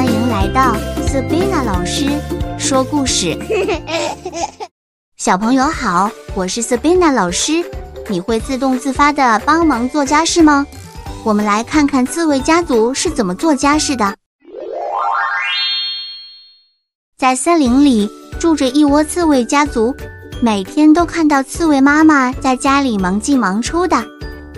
欢迎来到 Sabina 老师说故事。小朋友好，我是 Sabina 老师。你会自动自发的帮忙做家事吗？我们来看看刺猬家族是怎么做家事的。在森林里住着一窝刺猬家族，每天都看到刺猬妈妈在家里忙进忙出的，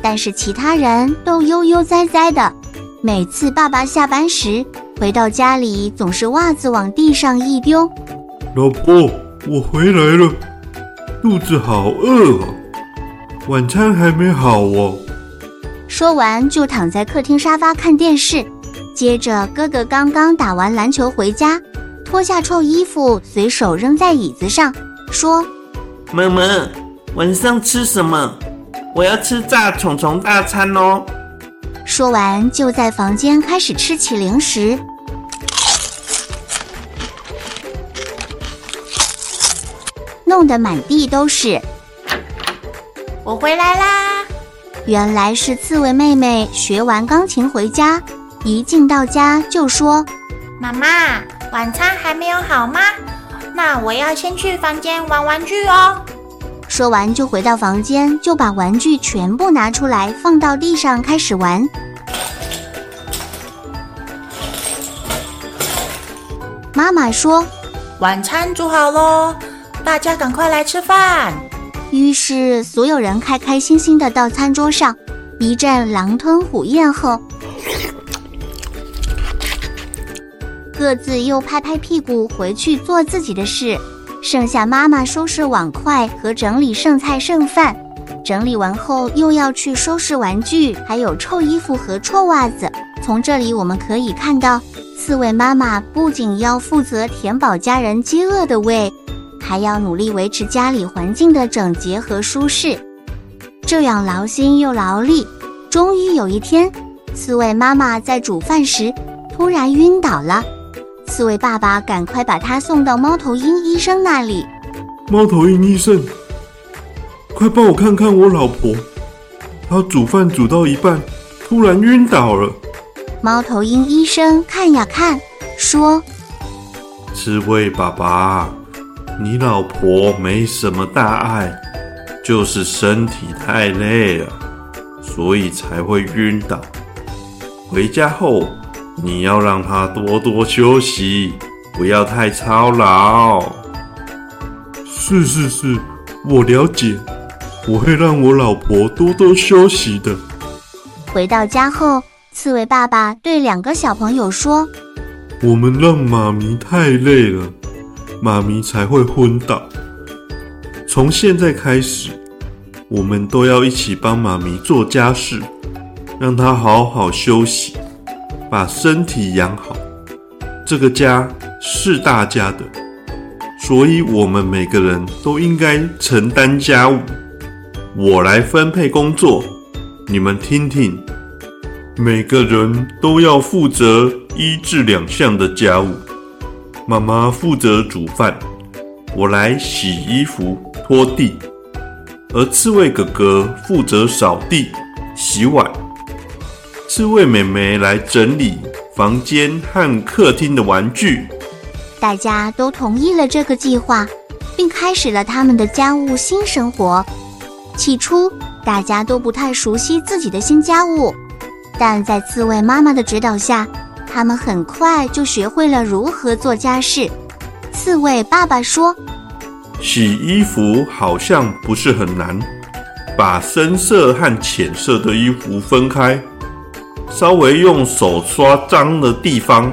但是其他人都悠悠哉哉的。每次爸爸下班时回到家里，总是袜子往地上一丢。老婆，我回来了，肚子好饿啊，晚餐还没好哦。说完就躺在客厅沙发看电视。接着哥哥刚刚打完篮球回家，脱下臭衣服随手扔在椅子上，说：“妈妈，晚上吃什么？我要吃炸虫虫大餐哦。”说完，就在房间开始吃起零食，弄得满地都是。我回来啦！原来是刺猬妹妹学完钢琴回家，一进到家就说：“妈妈，晚餐还没有好吗？那我要先去房间玩玩具哦。”说完就回到房间，就把玩具全部拿出来放到地上开始玩。妈妈说：“晚餐煮好喽，大家赶快来吃饭。”于是所有人开开心心的到餐桌上，一阵狼吞虎咽后，各自又拍拍屁股回去做自己的事。剩下妈妈收拾碗筷和整理剩菜剩饭，整理完后又要去收拾玩具，还有臭衣服和臭袜子。从这里我们可以看到，刺猬妈妈不仅要负责填饱家人饥饿的胃，还要努力维持家里环境的整洁和舒适。这样劳心又劳力，终于有一天，刺猬妈妈在煮饭时突然晕倒了。刺猬爸爸赶快把他送到猫头鹰医生那里。猫头鹰医生，快帮我看看我老婆，她煮饭煮到一半，突然晕倒了。猫头鹰医生看呀看，说：“刺猬爸爸，你老婆没什么大碍，就是身体太累了，所以才会晕倒。回家后。”你要让她多多休息，不要太操劳。是是是，我了解，我会让我老婆多多休息的。回到家后，刺猬爸爸对两个小朋友说：“我们让妈咪太累了，妈咪才会昏倒。从现在开始，我们都要一起帮妈咪做家事，让她好好休息。”把身体养好，这个家是大家的，所以我们每个人都应该承担家务。我来分配工作，你们听听，每个人都要负责一至两项的家务。妈妈负责煮饭，我来洗衣服、拖地，而刺猬哥哥负责扫地、洗碗。刺猬妹妹来整理房间和客厅的玩具，大家都同意了这个计划，并开始了他们的家务新生活。起初，大家都不太熟悉自己的新家务，但在刺猬妈妈的指导下，他们很快就学会了如何做家事。刺猬爸爸说：“洗衣服好像不是很难，把深色和浅色的衣服分开。”稍微用手刷脏的地方，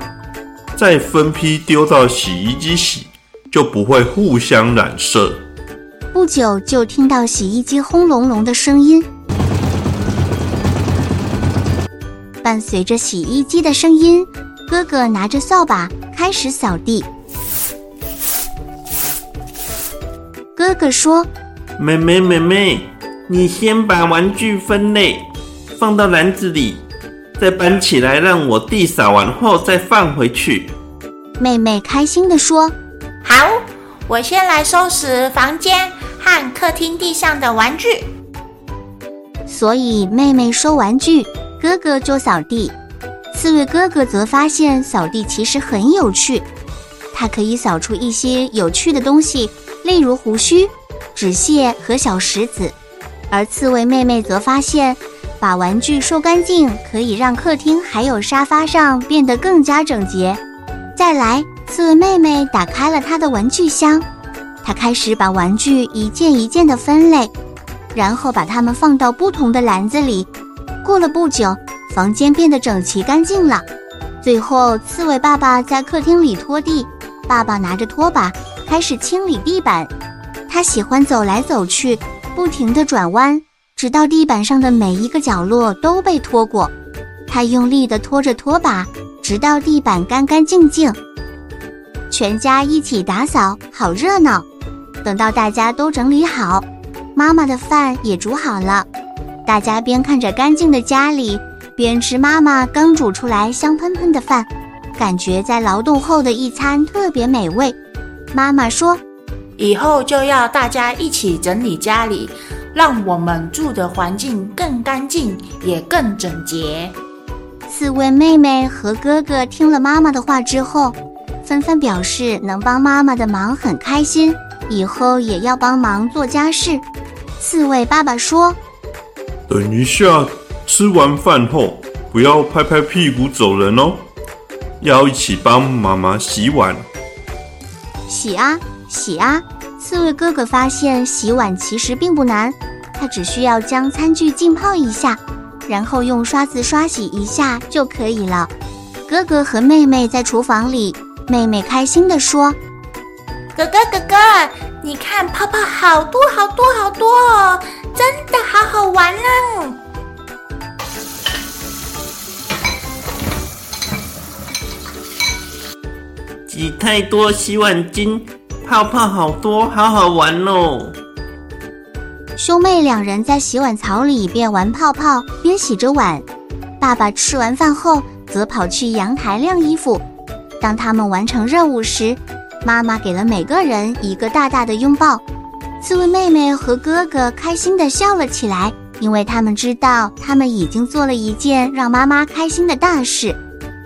再分批丢到洗衣机洗，就不会互相染色。不久就听到洗衣机轰隆隆的声音，伴随着洗衣机的声音，哥哥拿着扫把开始扫地。哥哥说：“妹妹，妹妹，你先把玩具分类，放到篮子里。”再搬起来，让我弟扫完后再放回去。妹妹开心地说：“好，我先来收拾房间和客厅地上的玩具。”所以妹妹收玩具，哥哥就扫地。刺猬哥哥则发现扫地其实很有趣，它可以扫出一些有趣的东西，例如胡须、纸屑和小石子。而刺猬妹妹则发现，把玩具收干净可以让客厅还有沙发上变得更加整洁。再来，刺猬妹妹打开了她的玩具箱，她开始把玩具一件一件的分类，然后把它们放到不同的篮子里。过了不久，房间变得整齐干净了。最后，刺猬爸爸在客厅里拖地，爸爸拿着拖把开始清理地板。他喜欢走来走去。不停地转弯，直到地板上的每一个角落都被拖过。他用力地拖着拖把，直到地板干干净净。全家一起打扫，好热闹。等到大家都整理好，妈妈的饭也煮好了。大家边看着干净的家里，边吃妈妈刚煮出来香喷喷的饭，感觉在劳动后的一餐特别美味。妈妈说。以后就要大家一起整理家里，让我们住的环境更干净，也更整洁。四位妹妹和哥哥听了妈妈的话之后，纷纷表示能帮妈妈的忙很开心，以后也要帮忙做家事。四位爸爸说：“等一下，吃完饭后不要拍拍屁股走人哦，要一起帮妈妈洗碗。”洗啊！洗啊！刺猬哥哥发现洗碗其实并不难，他只需要将餐具浸泡一下，然后用刷子刷洗一下就可以了。哥哥和妹妹在厨房里，妹妹开心地说：“哥哥哥哥，你看泡泡好多好多好多哦，真的好好玩呢！挤太多洗碗巾。”泡泡好多，好好玩哦！兄妹两人在洗碗槽里边玩泡泡，边洗着碗。爸爸吃完饭后，则跑去阳台晾衣服。当他们完成任务时，妈妈给了每个人一个大大的拥抱。刺猬妹妹和哥哥开心地笑了起来，因为他们知道他们已经做了一件让妈妈开心的大事。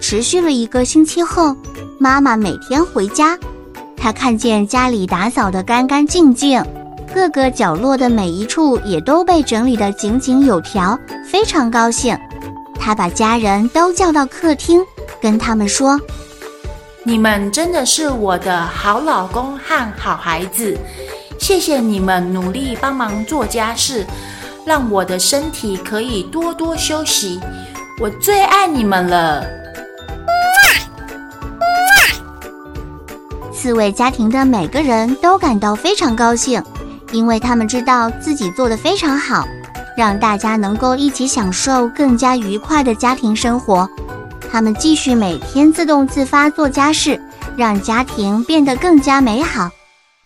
持续了一个星期后，妈妈每天回家。她看见家里打扫得干干净净，各个角落的每一处也都被整理得井井有条，非常高兴。她把家人都叫到客厅，跟他们说：“你们真的是我的好老公和好孩子，谢谢你们努力帮忙做家事，让我的身体可以多多休息。我最爱你们了。”四位家庭的每个人都感到非常高兴，因为他们知道自己做得非常好，让大家能够一起享受更加愉快的家庭生活。他们继续每天自动自发做家事，让家庭变得更加美好。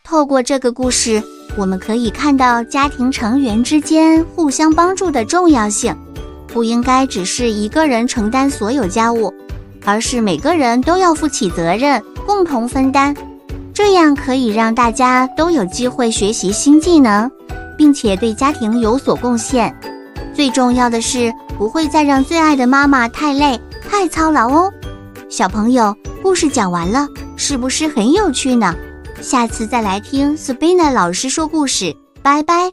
透过这个故事，我们可以看到家庭成员之间互相帮助的重要性。不应该只是一个人承担所有家务，而是每个人都要负起责任，共同分担。这样可以让大家都有机会学习新技能，并且对家庭有所贡献。最重要的是，不会再让最爱的妈妈太累、太操劳哦。小朋友，故事讲完了，是不是很有趣呢？下次再来听 Sabina 老师说故事，拜拜。